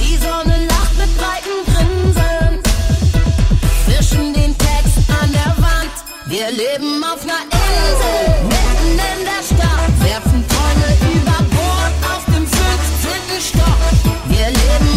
Die Sonne lacht mit breiten Grinsen. Zwischen den Text an der Wand. Wir leben auf einer Insel, mitten in der Stadt. Werfen Träume über Bord auf dem 15. Stock. Wir leben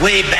way back,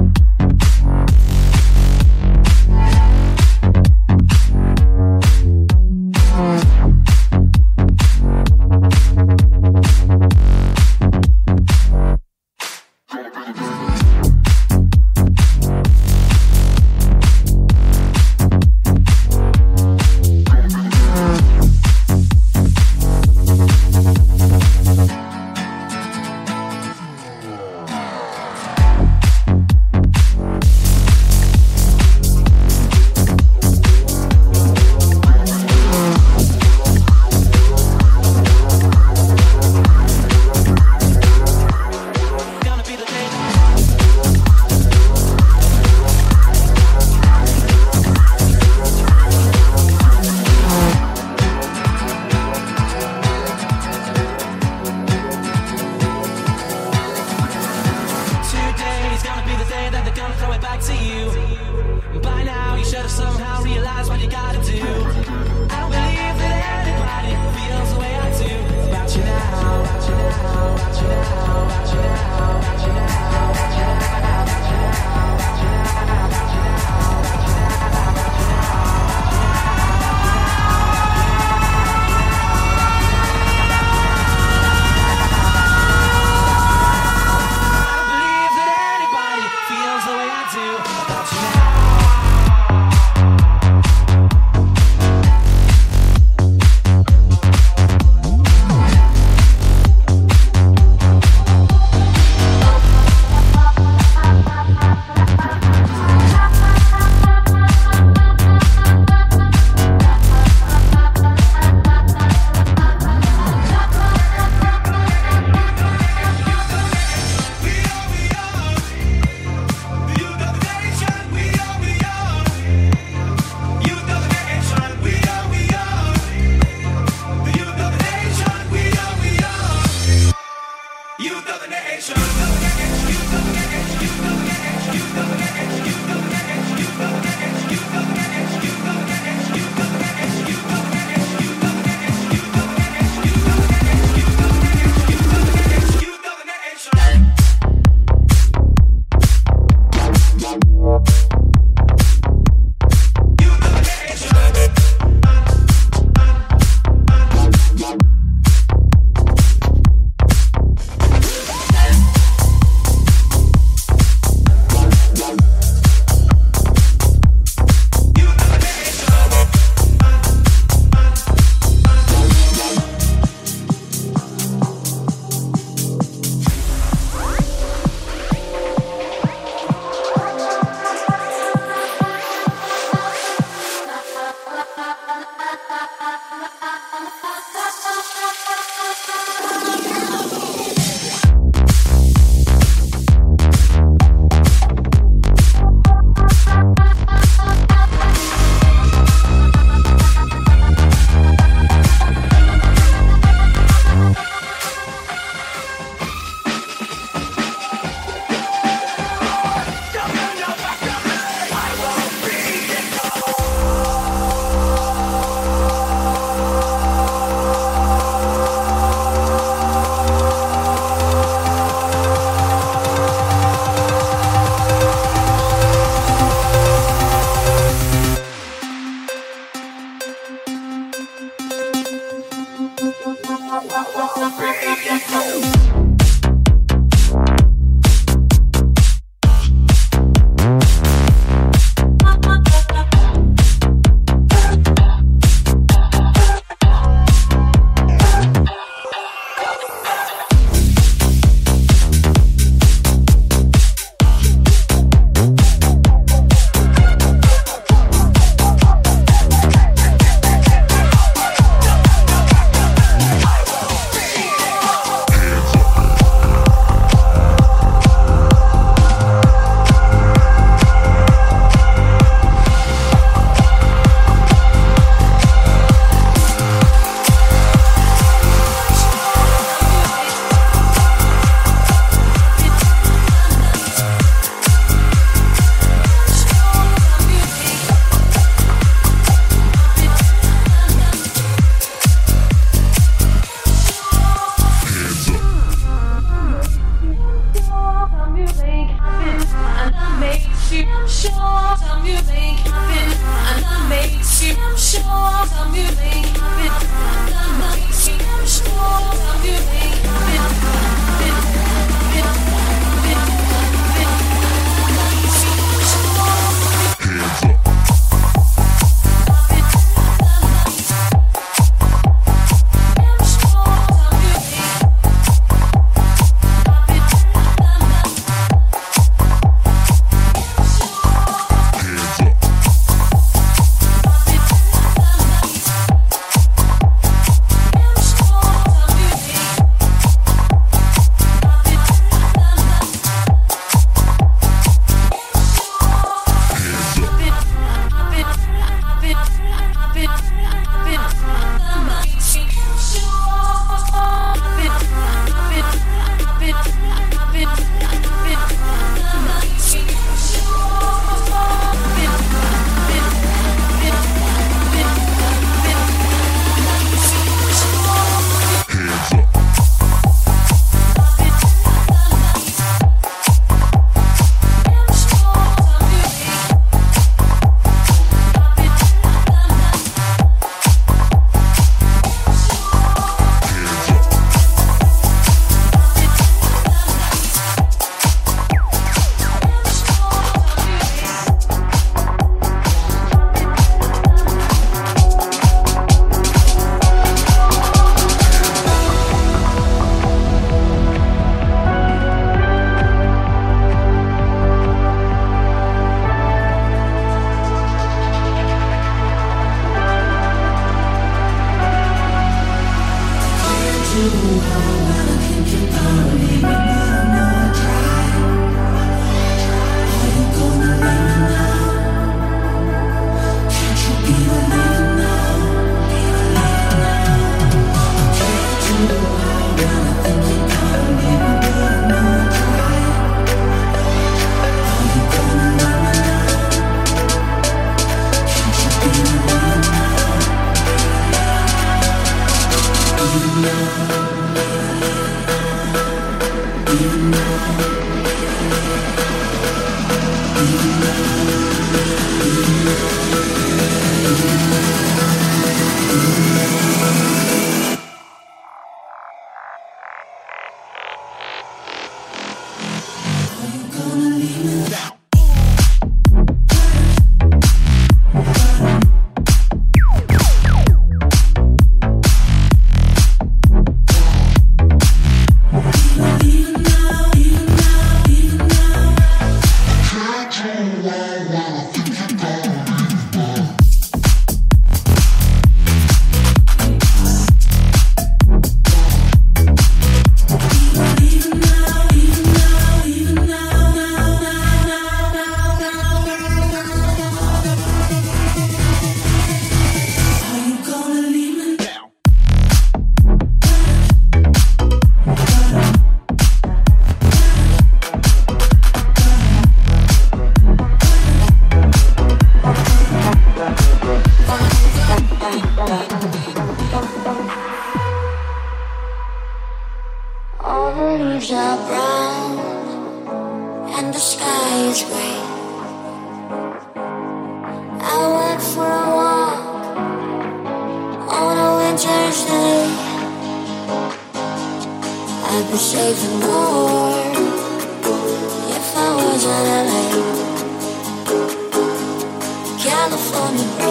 California.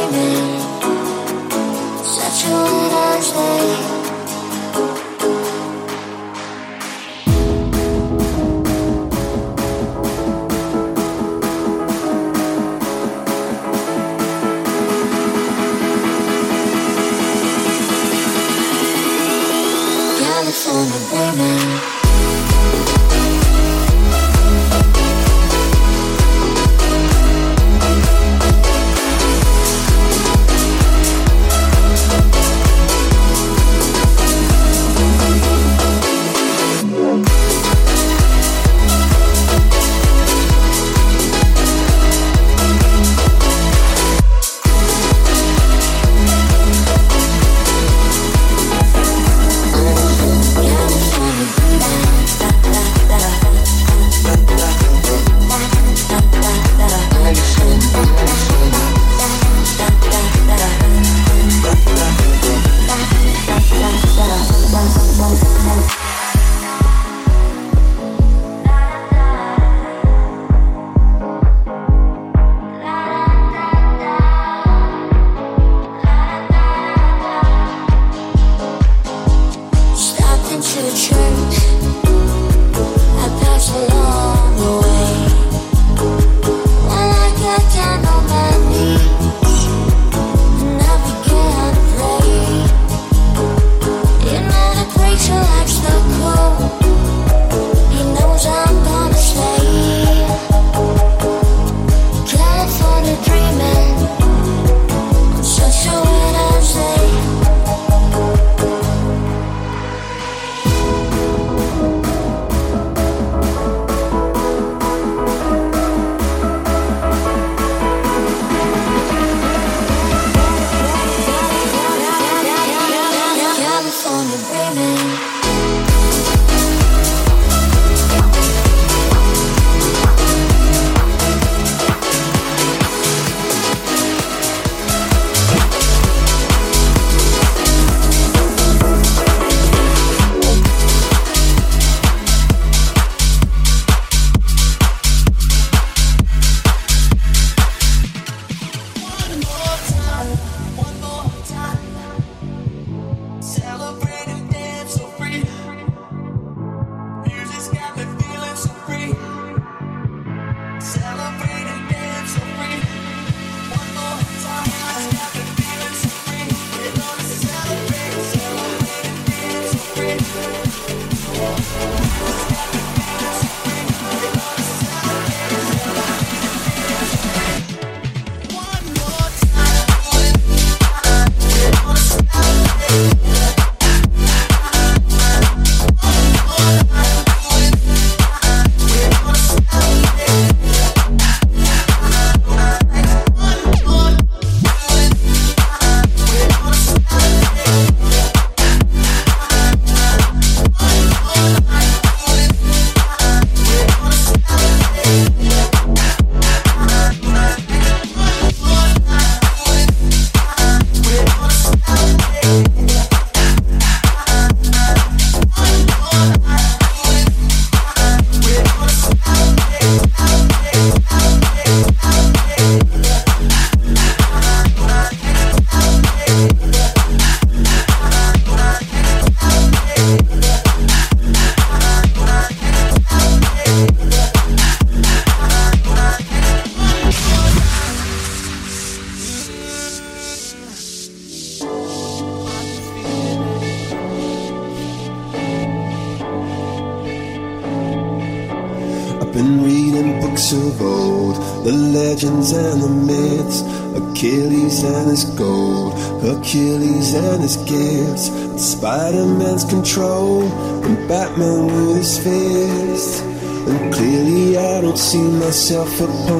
Control, and Batman with his fist. And clearly I don't see myself upon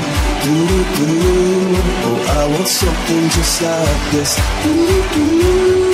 Oh, I want something just like this.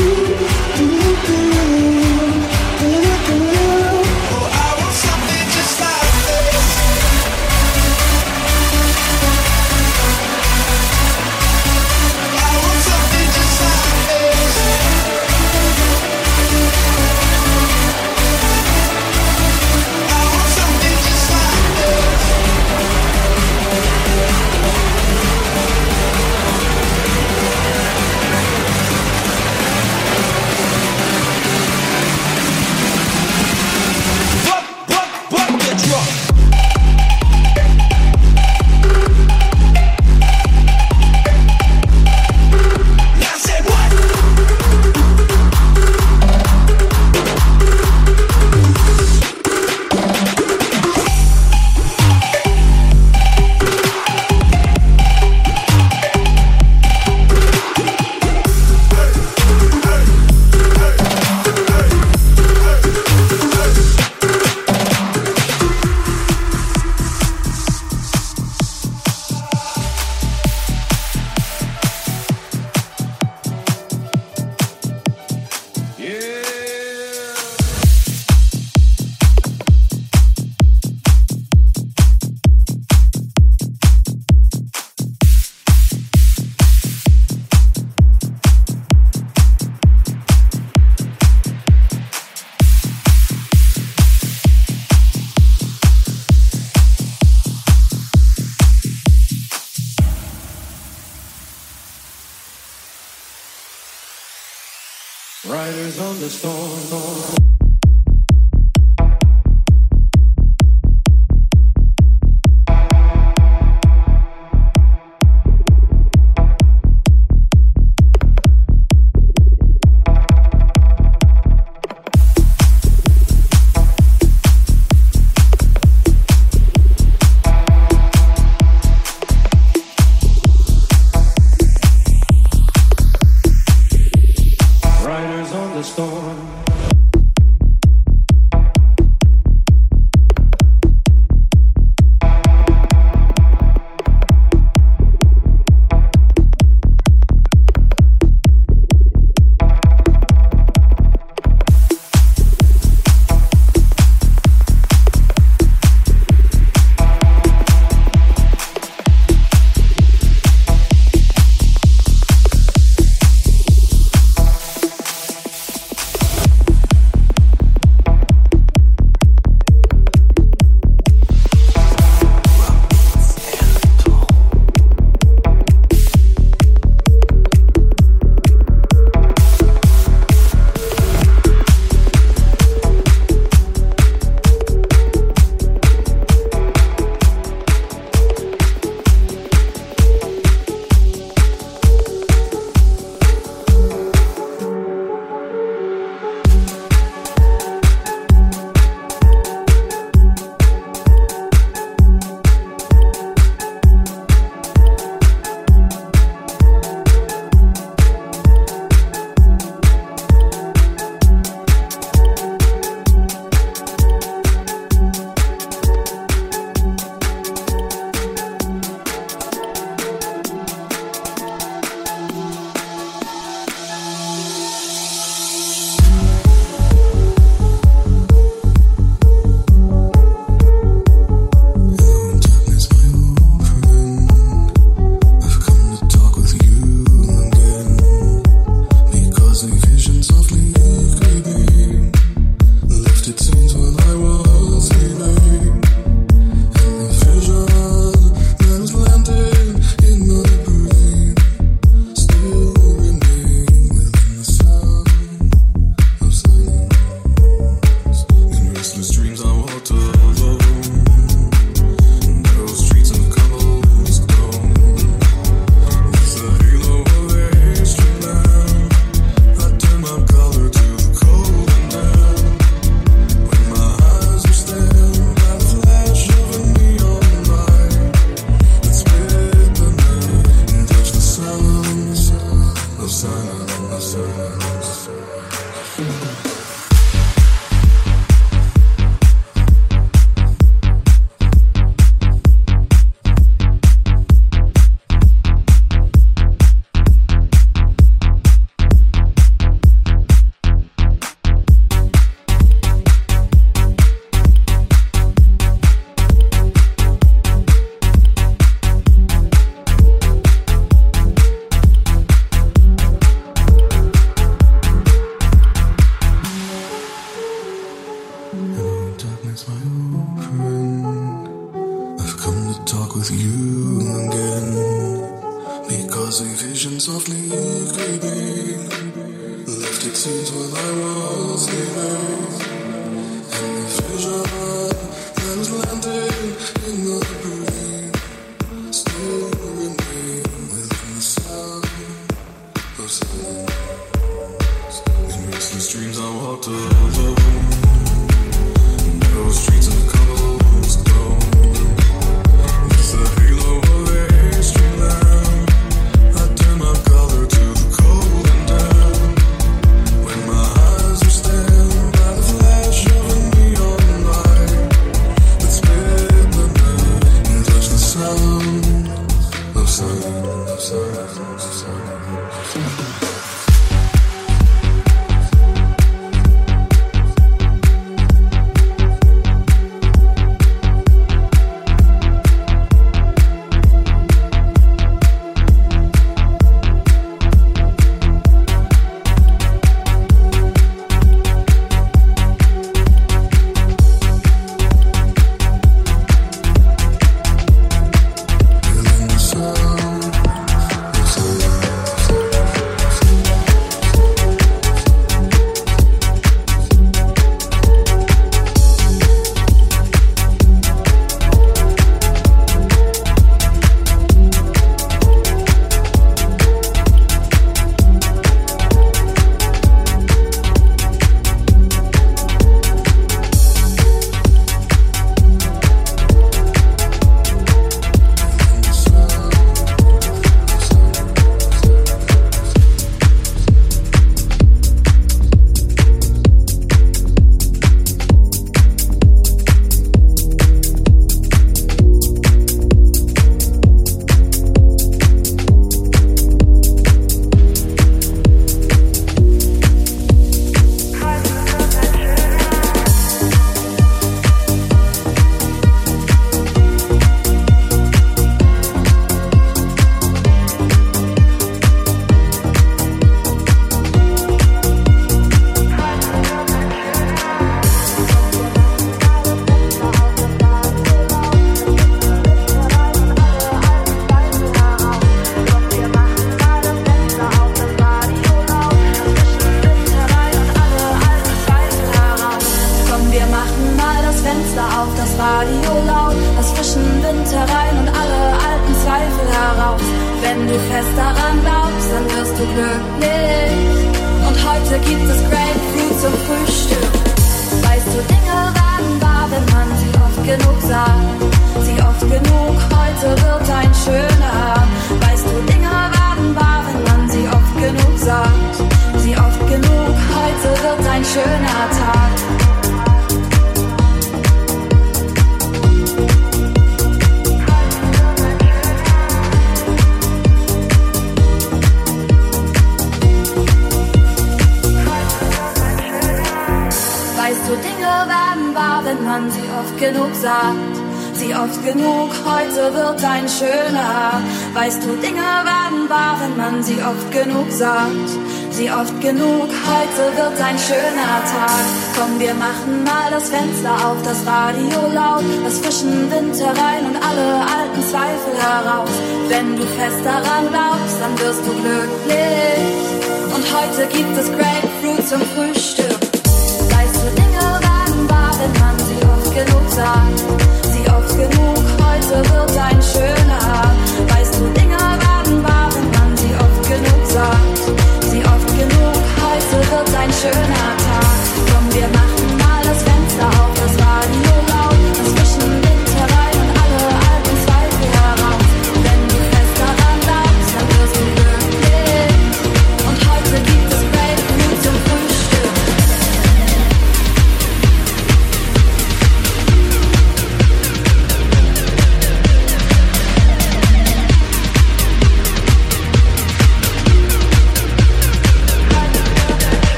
The storm.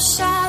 shine.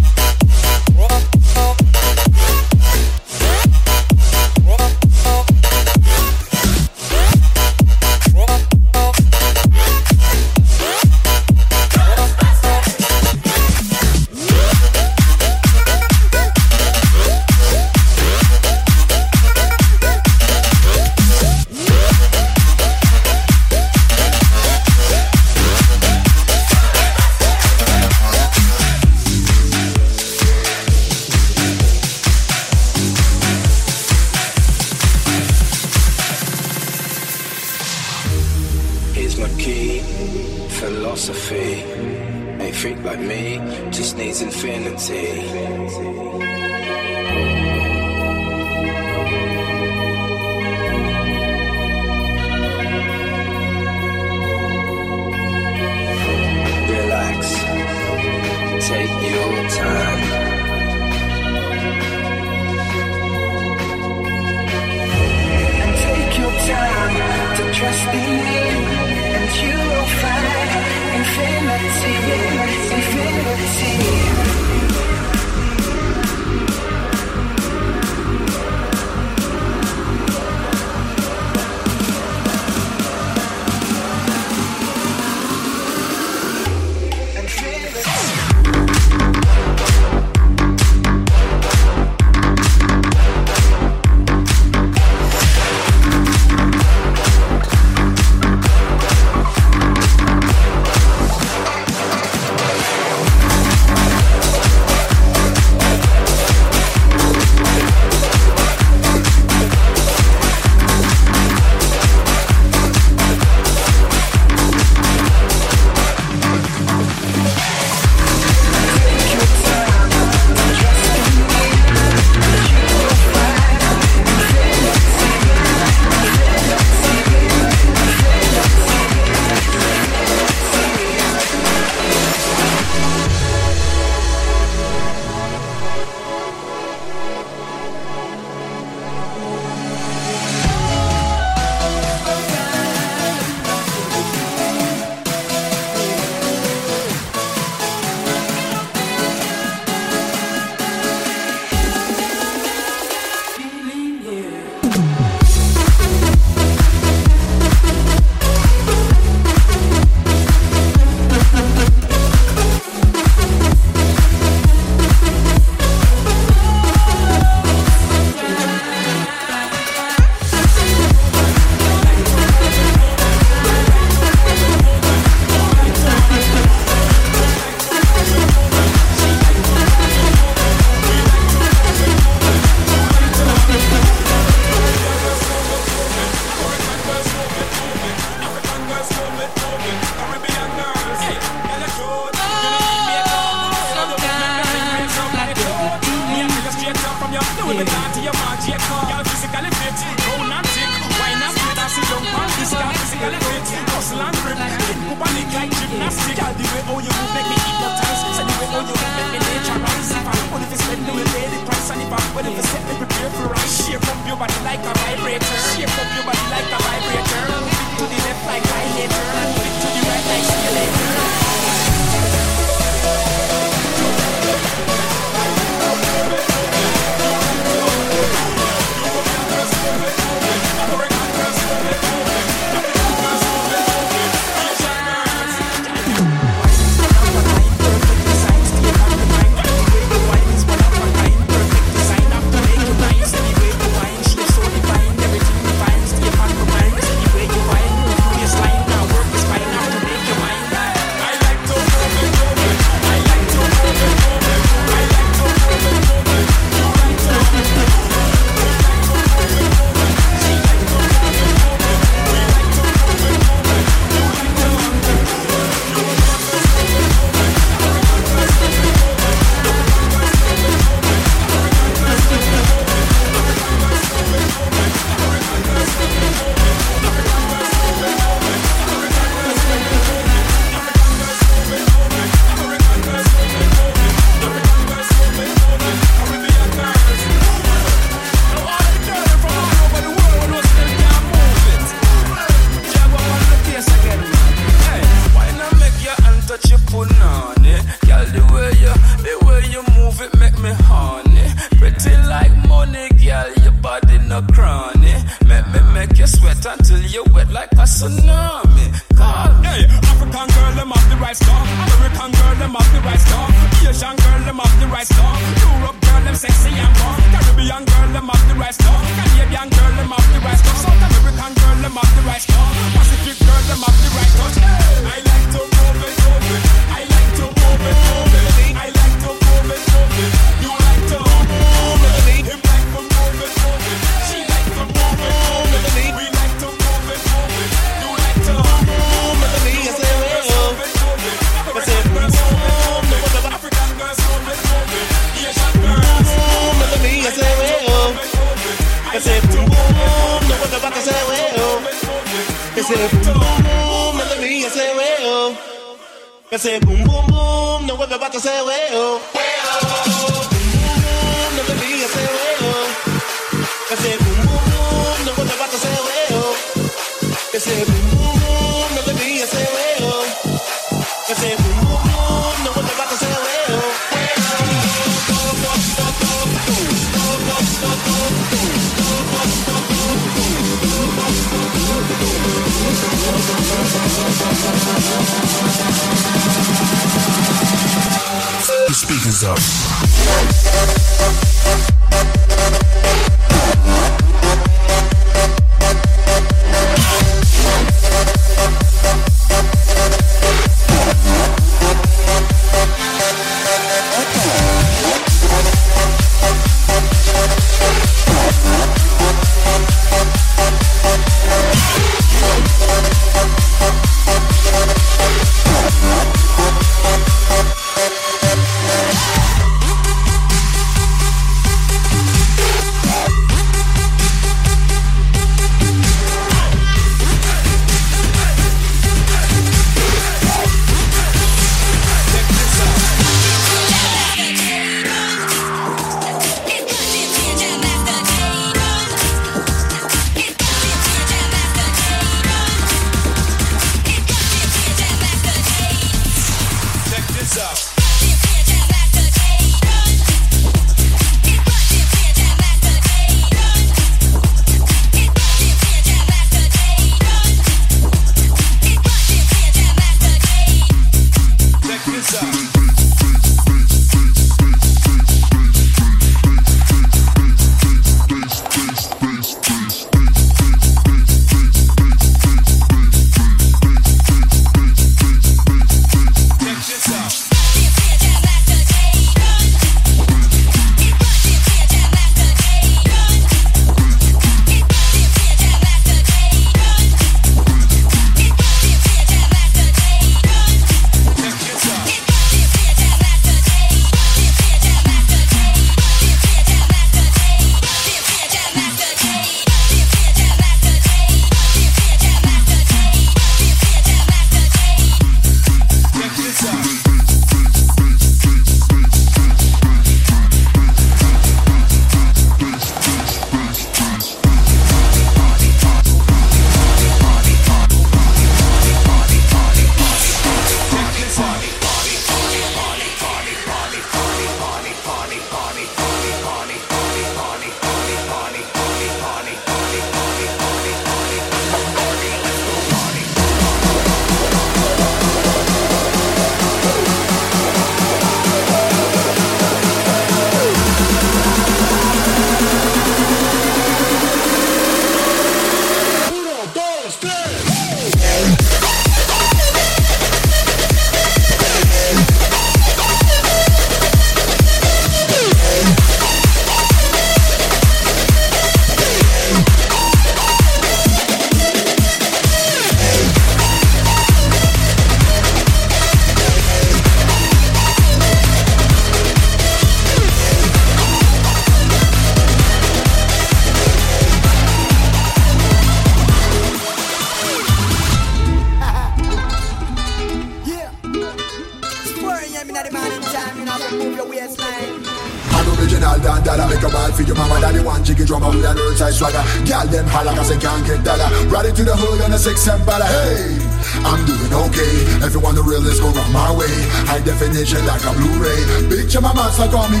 Picture got me